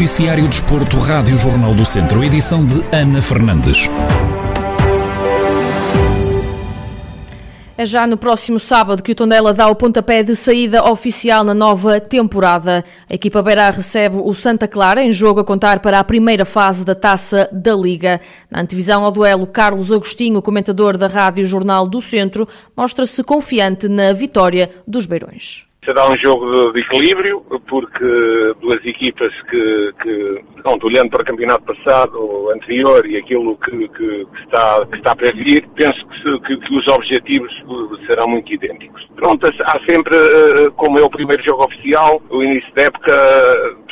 Noticiário Desporto, Rádio Jornal do Centro, edição de Ana Fernandes. É já no próximo sábado que o Tondela dá o pontapé de saída oficial na nova temporada. A equipa Beira recebe o Santa Clara em jogo a contar para a primeira fase da Taça da Liga. Na antevisão ao duelo, Carlos Agostinho, comentador da Rádio Jornal do Centro, mostra-se confiante na vitória dos Beirões. Será um jogo de, equilíbrio, porque duas equipas que, que pronto, olhando para o campeonato passado, anterior e aquilo que, que, que está, que está para vir, penso que, que, os objetivos serão muito idênticos. Pronto, há sempre, eh, como é o primeiro jogo oficial, o início da época,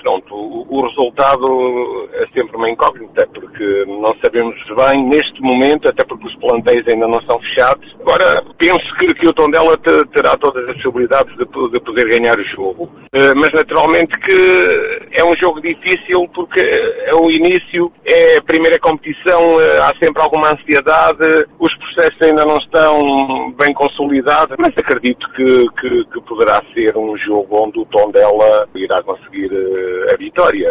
pronto, o, o resultado é sempre uma incógnita, porque não sabemos bem neste momento, até porque os plantéis ainda não são fechados. Agora, penso que, que o Tondela terá todas as possibilidades de, de poder ganhar o jogo. Eh, mas naturalmente que é um jogo difícil porque é o início, é a primeira competição, eh, há sempre alguma ansiedade, os processos ainda não estão bem consolidados, mas acredito que, que, que poderá ser um jogo onde o Tondela irá conseguir eh, a vitória.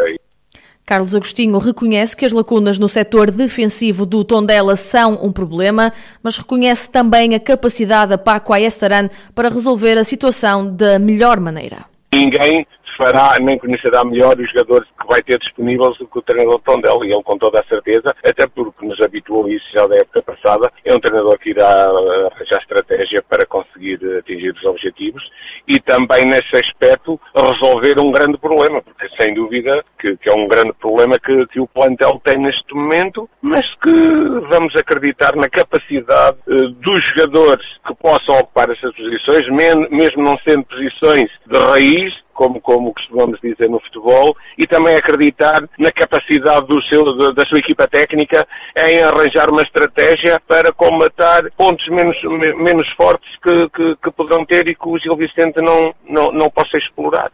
Carlos Agostinho reconhece que as lacunas no setor defensivo do Tondela são um problema, mas reconhece também a capacidade da Paco Ayestaran para resolver a situação da melhor maneira. Ninguém fará nem conhecerá melhor os jogadores que vai ter disponíveis do que o treinador Tondela, e ele com toda a certeza, até porque nos habituou a isso já da época passada, é um treinador que irá arranjar estratégia para conseguir atingir os objetivos e também nesse aspecto resolver um grande problema, porque sem dúvida que, que é um grande problema que, que, o plantel tem neste momento, mas que vamos acreditar na capacidade uh, dos jogadores que possam ocupar essas posições, mesmo não sendo posições de raiz, como, como costumamos dizer no futebol, e também acreditar na capacidade do seu, da sua equipa técnica em arranjar uma estratégia para combatar pontos menos, menos fortes que, que, que poderão ter e que o Gil Vicente não, não, não possa explorar.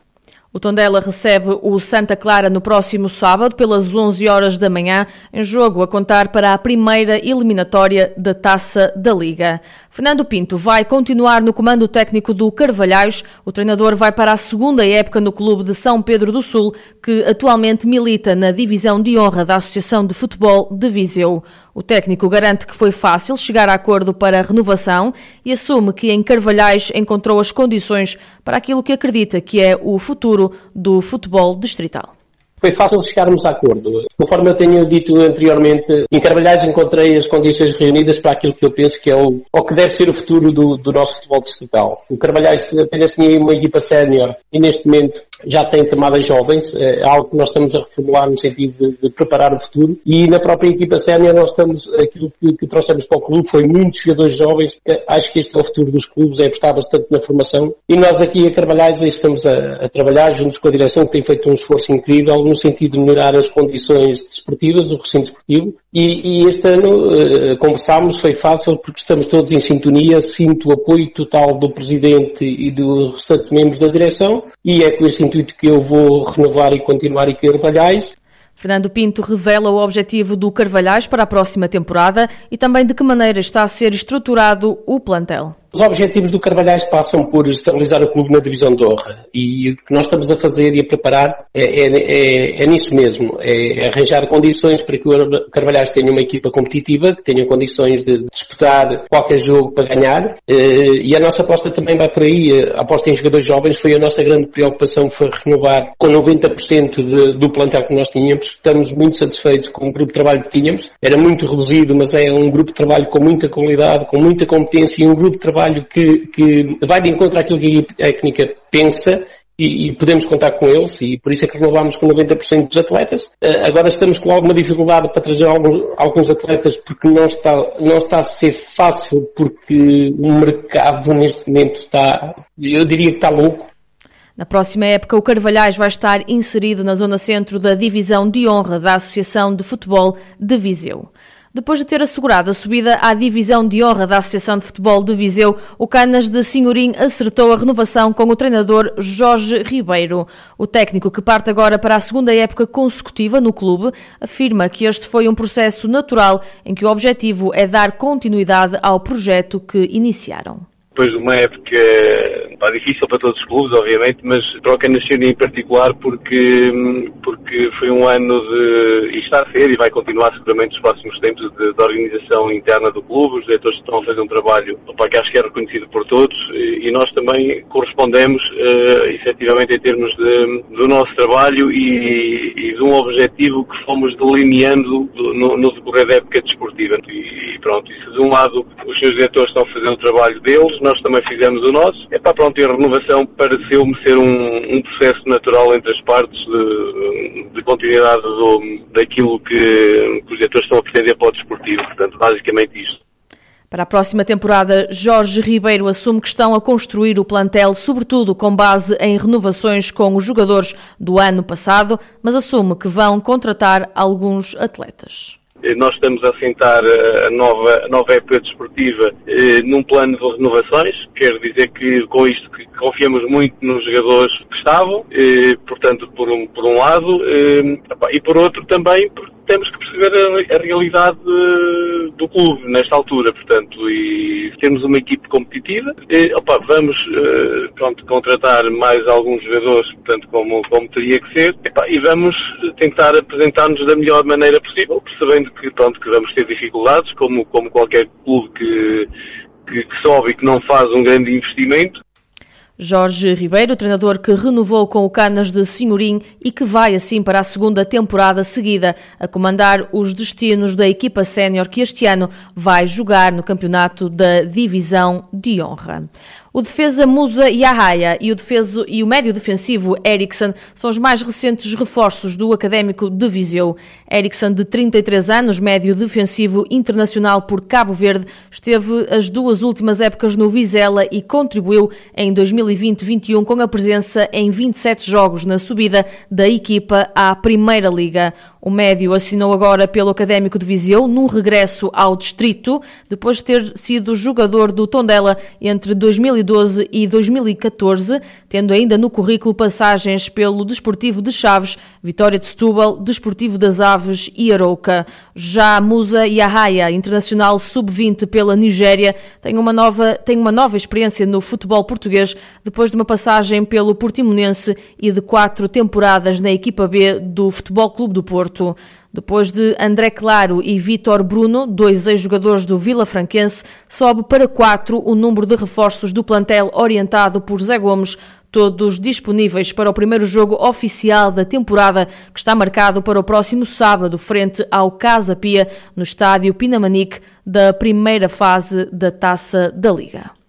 O Tondela recebe o Santa Clara no próximo sábado, pelas 11 horas da manhã, em jogo a contar para a primeira eliminatória da Taça da Liga. Fernando Pinto vai continuar no comando técnico do Carvalhais. O treinador vai para a segunda época no clube de São Pedro do Sul, que atualmente milita na divisão de honra da Associação de Futebol de Viseu. O técnico garante que foi fácil chegar a acordo para a renovação e assume que em Carvalhais encontrou as condições para aquilo que acredita que é o futuro do futebol distrital foi fácil chegarmos a acordo. Conforme eu tenho dito anteriormente, em Carvalhais encontrei as condições reunidas para aquilo que eu penso que é o, o que deve ser o futuro do, do nosso futebol distrital. O Carvalhais apenas tinha uma equipa sénior e neste momento já tem camadas jovens, é algo que nós estamos a reformular no sentido de, de preparar o futuro. E na própria equipa sénior nós estamos, aquilo que, que, trouxemos para o clube foi muitos jogadores jovens, acho que este é o futuro dos clubes, é apostar bastante na formação. E nós aqui a Carvalhais estamos a, a trabalhar juntos com a direção que tem feito um esforço incrível no sentido de melhorar as condições desportivas, o recinto desportivo, e, e este ano uh, conversámos, foi fácil porque estamos todos em sintonia, sinto o apoio total do Presidente e dos restantes membros da direção, e é com esse intuito que eu vou renovar e continuar em Carvalhais. Fernando Pinto revela o objetivo do Carvalhais para a próxima temporada e também de que maneira está a ser estruturado o plantel. Os objetivos do Carvalhais passam por estabilizar o clube na divisão de honra. E o que nós estamos a fazer e a preparar é, é, é, é nisso mesmo, é arranjar condições para que o Carvalhais tenha uma equipa competitiva, que tenha condições de disputar qualquer jogo para ganhar. Eh, e a nossa aposta também vai por aí, a aposta em jogadores jovens foi a nossa grande preocupação, foi renovar com 90% de, do plantel que nós tínhamos, estamos muito satisfeitos com o grupo de trabalho que tínhamos, era muito reduzido, mas é um grupo de trabalho com muita qualidade, com muita competência e um grupo de trabalho trabalho que, que vai de encontro àquilo que a técnica pensa e, e, podemos contar com eles e por isso é que renovámos com 90% dos atletas. Uh, agora estamos com alguma dificuldade para trazer alguns, alguns, atletas porque não está, não está a ser fácil porque o mercado neste momento está, eu diria que está louco. Na próxima época, o Carvalhais vai estar inserido na zona centro da divisão de honra da Associação de Futebol de Viseu. Depois de ter assegurado a subida à divisão de honra da Associação de Futebol de Viseu, o Canas de Senhorim acertou a renovação com o treinador Jorge Ribeiro. O técnico, que parte agora para a segunda época consecutiva no clube, afirma que este foi um processo natural em que o objetivo é dar continuidade ao projeto que iniciaram. Depois de uma época pá, difícil para todos os clubes, obviamente, mas para o Canasciano em particular porque, porque foi um ano de, e está a ser e vai continuar seguramente nos próximos tempos de, de organização interna do clube, os diretores estão a fazer um trabalho pá, que acho que é reconhecido por todos e, e nós também correspondemos uh, efetivamente em termos de, do nosso trabalho e, e de um objetivo que fomos delineando no, no decorrer da época desportiva. E, e pronto, isso de um lado os seus diretores estão a fazer o trabalho deles, nós também fizemos o nosso. É para pronto, a renovação pareceu-me ser um, um, processo natural entre as partes de, de continuidade do, daquilo que, que os diretores estão a pretender para o desportivo. Portanto, basicamente isto. Para a próxima temporada, Jorge Ribeiro assume que estão a construir o plantel, sobretudo com base em renovações com os jogadores do ano passado, mas assume que vão contratar alguns atletas. Nós estamos a assentar a nova, a nova época desportiva eh, num plano de renovações, quer dizer que com isto que confiamos muito nos jogadores que estavam, eh, portanto, por um, por um lado, eh, e por outro também porque temos que perceber a, a realidade do clube nesta altura, portanto, e temos uma equipe competitiva. E, opa, vamos uh, pronto, contratar mais alguns jogadores, portanto, como, como teria que ser, e vamos tentar apresentar-nos da melhor maneira possível, percebendo que, pronto, que vamos ter dificuldades, como, como qualquer clube que, que, que sobe e que não faz um grande investimento. Jorge Ribeiro, treinador que renovou com o Canas de Senhorim e que vai assim para a segunda temporada seguida a comandar os destinos da equipa sénior que este ano vai jogar no campeonato da Divisão de Honra. O defesa Musa Yahaya e o, defeso, e o médio defensivo Eriksson são os mais recentes reforços do Académico de Viseu. Eriksson, de 33 anos, médio defensivo internacional por Cabo Verde, esteve as duas últimas épocas no Vizela e contribuiu em 2020-21 com a presença em 27 jogos na subida da equipa à Primeira Liga. O médio assinou agora pelo Académico de Viseu num regresso ao distrito, depois de ter sido jogador do Tondela entre 2012 e 2014, tendo ainda no currículo passagens pelo Desportivo de Chaves, Vitória de Setúbal, Desportivo das Aves e Arouca. Já Musa Yahaya, internacional sub-20 pela Nigéria, tem uma, nova, tem uma nova experiência no futebol português depois de uma passagem pelo Portimonense e de quatro temporadas na equipa B do Futebol Clube do. Porto. Depois de André Claro e Vítor Bruno, dois ex-jogadores do Vila Franquense, sobe para quatro o número de reforços do plantel orientado por Zé Gomes, todos disponíveis para o primeiro jogo oficial da temporada, que está marcado para o próximo sábado, frente ao Casa Pia, no estádio Pinamanique, da primeira fase da Taça da Liga.